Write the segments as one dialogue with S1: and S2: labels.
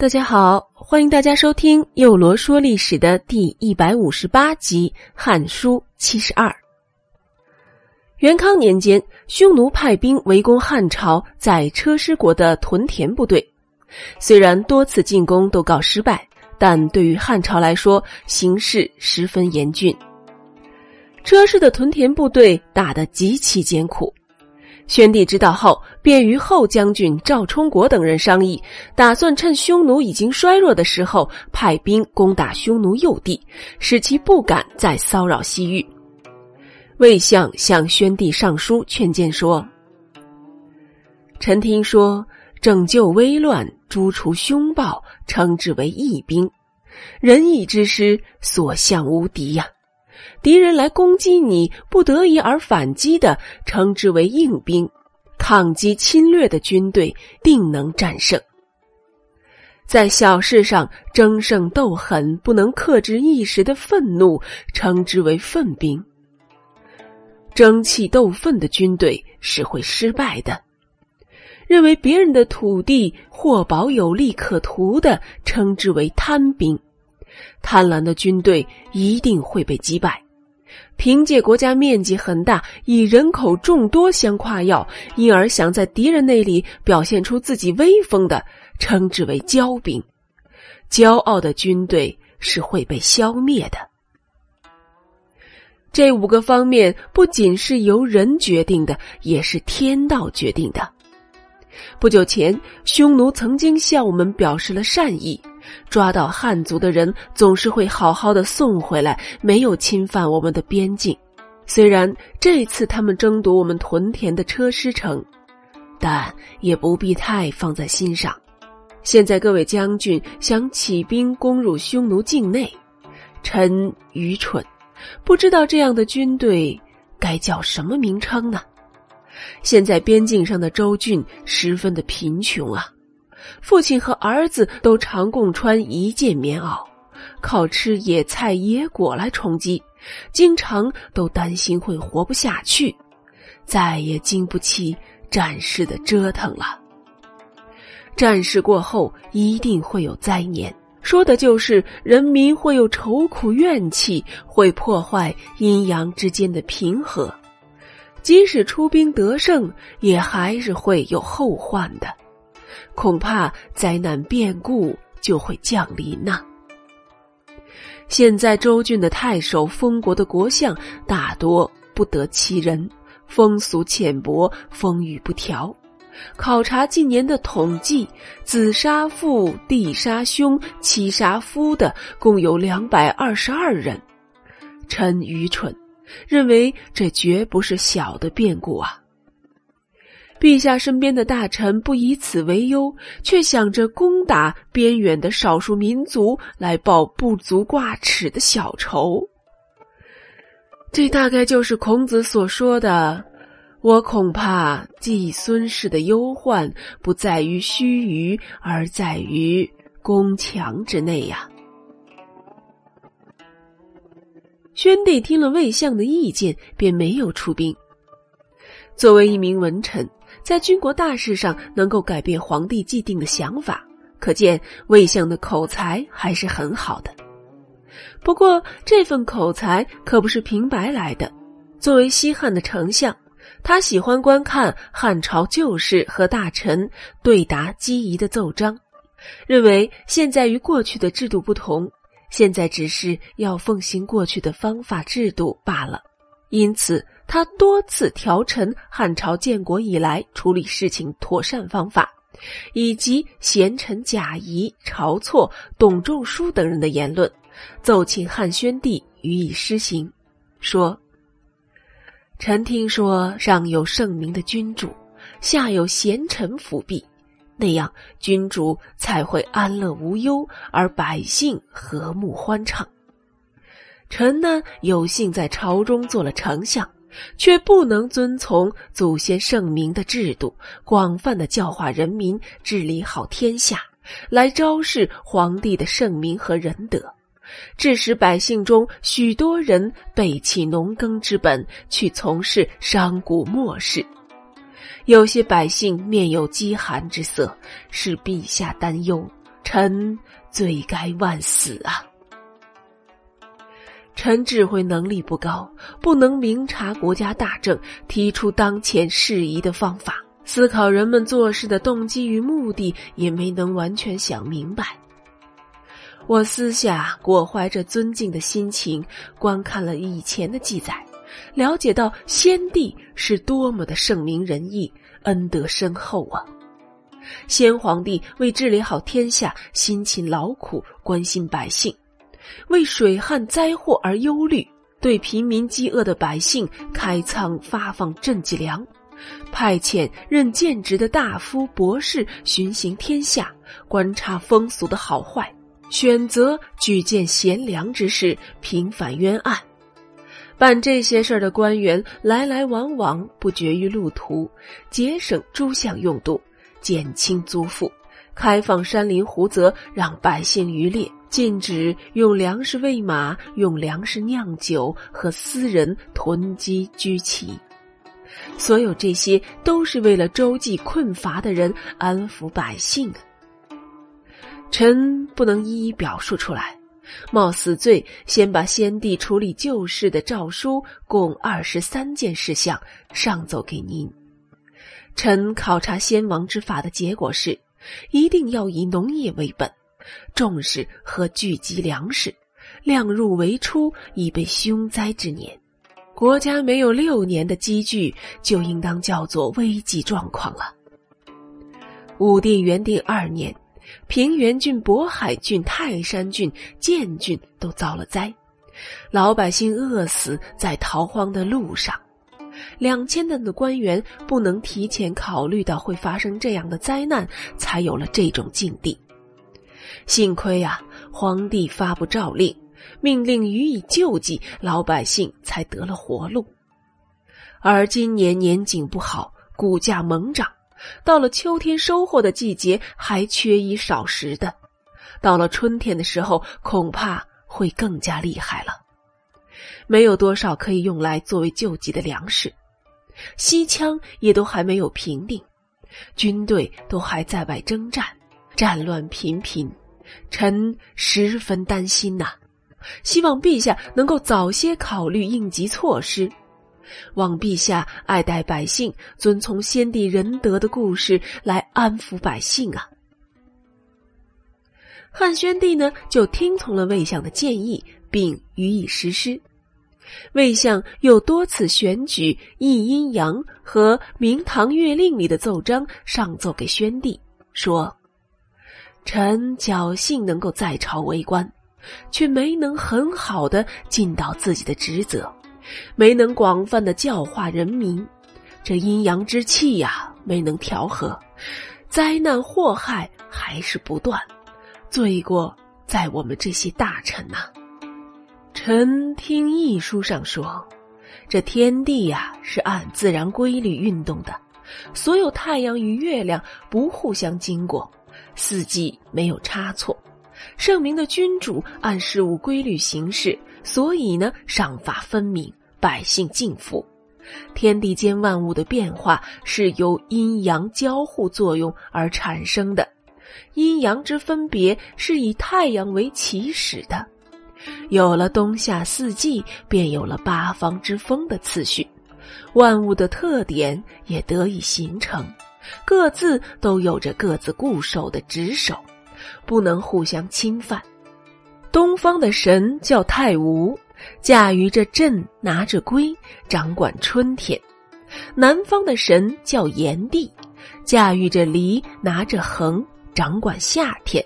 S1: 大家好，欢迎大家收听《幼罗说历史》的第一百五十八集《汉书》七十二。元康年间，匈奴派兵围攻汉朝在车师国的屯田部队，虽然多次进攻都告失败，但对于汉朝来说，形势十分严峻。车师的屯田部队打得极其艰苦。宣帝知道后，便与后将军赵充国等人商议，打算趁匈奴已经衰弱的时候，派兵攻打匈奴右地，使其不敢再骚扰西域。魏相向宣帝上书劝谏说：“臣听说拯救危乱、诛除凶暴，称之为义兵，仁义之师，所向无敌呀。”敌人来攻击你，不得已而反击的，称之为硬兵；抗击侵略的军队，定能战胜。在小事上争胜斗狠，不能克制一时的愤怒，称之为愤兵。争气斗愤的军队是会失败的。认为别人的土地或宝有利可图的，称之为贪兵。贪婪的军队一定会被击败。凭借国家面积很大，以人口众多相夸耀，因而想在敌人那里表现出自己威风的，称之为骄兵。骄傲的军队是会被消灭的。这五个方面不仅是由人决定的，也是天道决定的。不久前，匈奴曾经向我们表示了善意。抓到汉族的人总是会好好的送回来，没有侵犯我们的边境。虽然这次他们争夺我们屯田的车师城，但也不必太放在心上。现在各位将军想起兵攻入匈奴境内，臣愚蠢，不知道这样的军队该叫什么名称呢？现在边境上的州郡十分的贫穷啊。父亲和儿子都常共穿一件棉袄，靠吃野菜野果来充饥，经常都担心会活不下去，再也经不起战事的折腾了。战事过后一定会有灾年，说的就是人民会有愁苦怨气，会破坏阴阳之间的平和。即使出兵得胜，也还是会有后患的。恐怕灾难变故就会降临呐。现在州郡的太守、封国的国相大多不得其人，风俗浅薄，风雨不调。考察近年的统计，子杀父、弟杀兄、妻杀夫的共有两百二十二人。臣愚蠢，认为这绝不是小的变故啊。陛下身边的大臣不以此为忧，却想着攻打边远的少数民族来报不足挂齿的小仇。这大概就是孔子所说的：“我恐怕季孙氏的忧患不在于须臾，而在于宫墙之内呀。”宣帝听了魏相的意见，便没有出兵。作为一名文臣。在军国大事上能够改变皇帝既定的想法，可见魏相的口才还是很好的。不过这份口才可不是平白来的。作为西汉的丞相，他喜欢观看汉朝旧事和大臣对答机宜的奏章，认为现在与过去的制度不同，现在只是要奉行过去的方法制度罢了。因此。他多次调陈汉朝建国以来处理事情妥善方法，以及贤臣贾谊、晁错、董仲舒等人的言论，奏请汉宣帝予以施行。说：“臣听说上有圣明的君主，下有贤臣辅弼，那样君主才会安乐无忧，而百姓和睦欢畅。臣呢，有幸在朝中做了丞相。”却不能遵从祖先圣明的制度，广泛的教化人民，治理好天下，来昭示皇帝的圣明和仁德，致使百姓中许多人背弃农耕之本，去从事商贾末世。有些百姓面有饥寒之色，使陛下担忧。臣罪该万死啊！臣智慧能力不高，不能明察国家大政，提出当前适宜的方法，思考人们做事的动机与目的，也没能完全想明白。我私下裹怀着尊敬的心情，观看了以前的记载，了解到先帝是多么的圣明仁义、恩德深厚啊！先皇帝为治理好天下，辛勤劳苦，关心百姓。为水旱灾祸而忧虑，对贫民饥饿的百姓开仓发放赈济粮，派遣任建职的大夫博士巡行天下，观察风俗的好坏，选择举荐贤良之士，平反冤案。办这些事儿的官员来来往往，不绝于路途，节省诸项用度，减轻租赋，开放山林湖泽，让百姓渔猎。禁止用粮食喂马，用粮食酿酒和私人囤积居奇。所有这些都是为了周济困乏的人，安抚百姓。臣不能一一表述出来，冒死罪，先把先帝处理旧事的诏书共二十三件事项上奏给您。臣考察先王之法的结果是，一定要以农业为本。重视和聚集粮食，量入为出，以备凶灾之年。国家没有六年的积聚，就应当叫做危急状况了。武帝元定二年，平原郡、渤海郡、泰山郡、建郡都遭了灾，老百姓饿死在逃荒的路上。两千担的官员不能提前考虑到会发生这样的灾难，才有了这种境地。幸亏呀，皇帝发布诏令，命令予以救济，老百姓才得了活路。而今年年景不好，谷价猛涨，到了秋天收获的季节，还缺衣少食的；到了春天的时候，恐怕会更加厉害了。没有多少可以用来作为救济的粮食，西羌也都还没有平定，军队都还在外征战，战乱频频。臣十分担心呐，希望陛下能够早些考虑应急措施，望陛下爱戴百姓，遵从先帝仁德的故事来安抚百姓啊。汉宣帝呢，就听从了魏相的建议，并予以实施。魏相又多次选举易阴阳和明堂月令里的奏章上奏给宣帝，说。臣侥幸能够在朝为官，却没能很好的尽到自己的职责，没能广泛的教化人民，这阴阳之气呀，没能调和，灾难祸害还是不断，罪过在我们这些大臣呐。臣听易书上说，这天地呀是按自然规律运动的，所有太阳与月亮不互相经过。四季没有差错，圣明的君主按事物规律行事，所以呢，赏罚分明，百姓敬服。天地间万物的变化是由阴阳交互作用而产生的，阴阳之分别是以太阳为起始的。有了冬夏四季，便有了八方之风的次序，万物的特点也得以形成。各自都有着各自固守的职守，不能互相侵犯。东方的神叫太无，驾驭着震，拿着圭，掌管春天；南方的神叫炎帝，驾驭着离，拿着衡，掌管夏天；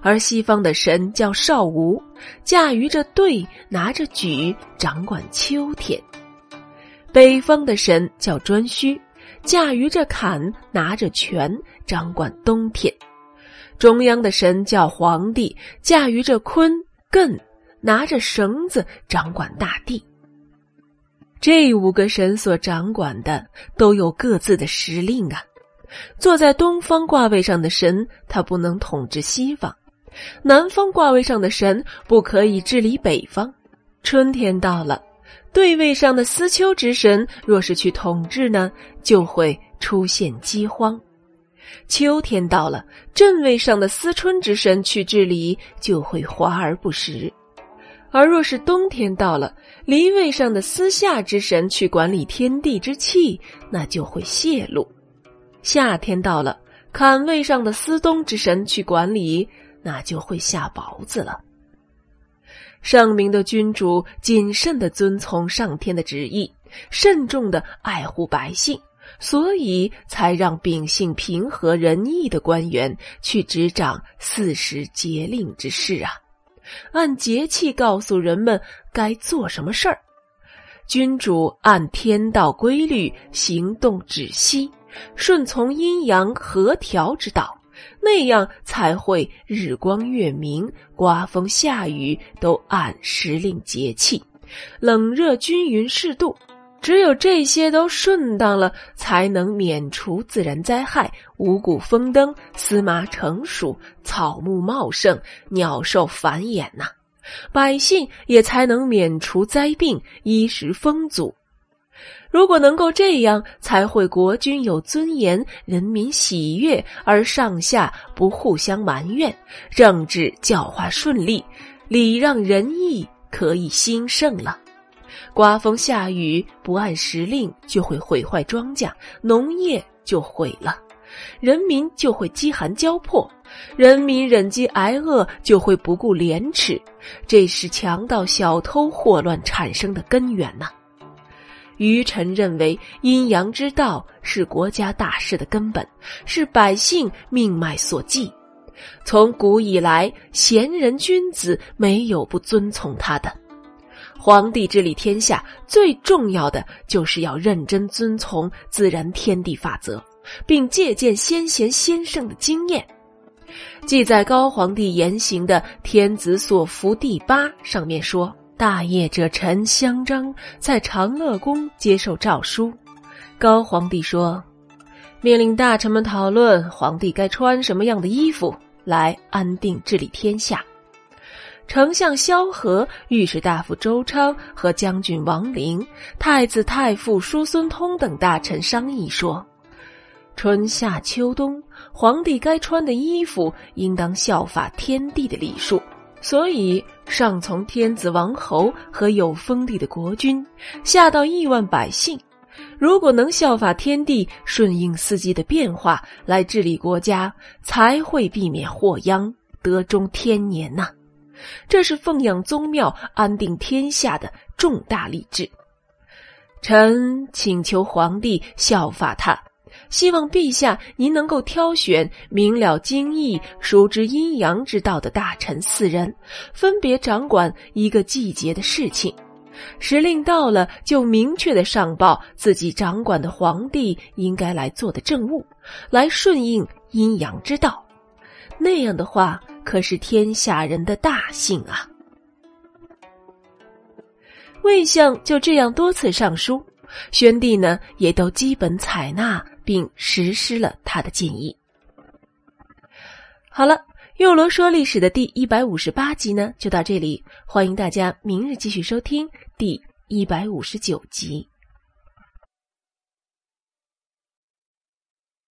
S1: 而西方的神叫少无，驾驭着兑，拿着举，掌管秋天；北方的神叫颛顼。驾驭着坎，拿着权，掌管冬天；中央的神叫皇帝，驾驭着坤艮，拿着绳子，掌管大地。这五个神所掌管的都有各自的时令啊。坐在东方卦位上的神，他不能统治西方；南方卦位上的神不可以治理北方。春天到了。对位上的司丘之神，若是去统治呢，就会出现饥荒；秋天到了，镇位上的思春之神去治理，就会华而不实；而若是冬天到了，离位上的思夏之神去管理天地之气，那就会泄露；夏天到了，坎位上的思冬之神去管理，那就会下雹子了。圣明的君主谨慎的遵从上天的旨意，慎重的爱护百姓。所以才让秉性平和仁义的官员去执掌四时节令之事啊，按节气告诉人们该做什么事儿。君主按天道规律行动止息，顺从阴阳和调之道，那样才会日光月明，刮风下雨都按时令节气，冷热均匀适度。只有这些都顺当了，才能免除自然灾害、五谷丰登、司马成熟、草木茂盛、鸟兽繁衍呐。百姓也才能免除灾病、衣食丰足。如果能够这样，才会国君有尊严，人民喜悦，而上下不互相埋怨，政治教化顺利，礼让仁义可以兴盛了。刮风下雨不按时令，就会毁坏庄稼，农业就毁了，人民就会饥寒交迫，人民忍饥挨饿就会不顾廉耻，这是强盗、小偷、祸乱产生的根源呐。愚臣认为阴阳之道是国家大事的根本，是百姓命脉所系，从古以来，贤人君子没有不遵从他的。皇帝治理天下，最重要的就是要认真遵从自然天地法则，并借鉴先贤先圣的经验。记载高皇帝言行的《天子所服第八》上面说：“大业者臣香章在长乐宫接受诏书，高皇帝说，命令大臣们讨论皇帝该穿什么样的衣服来安定治理天下。”丞相萧何、御史大夫周昌和将军王陵、太子太傅叔孙通等大臣商议说：“春夏秋冬，皇帝该穿的衣服应当效法天地的礼数，所以上从天子王侯和有封地的国君，下到亿万百姓，如果能效法天地，顺应四季的变化来治理国家，才会避免祸殃，得中天年呐。”这是奉养宗庙、安定天下的重大立志。臣请求皇帝效法他，希望陛下您能够挑选明了经义、熟知阴阳之道的大臣四人，分别掌管一个季节的事情。时令到了，就明确的上报自己掌管的皇帝应该来做的政务，来顺应阴阳之道。那样的话。可是天下人的大幸啊！魏相就这样多次上书，宣帝呢也都基本采纳并实施了他的建议。好了，又罗说历史的第一百五十八集呢就到这里，欢迎大家明日继续收听第一百五十九集。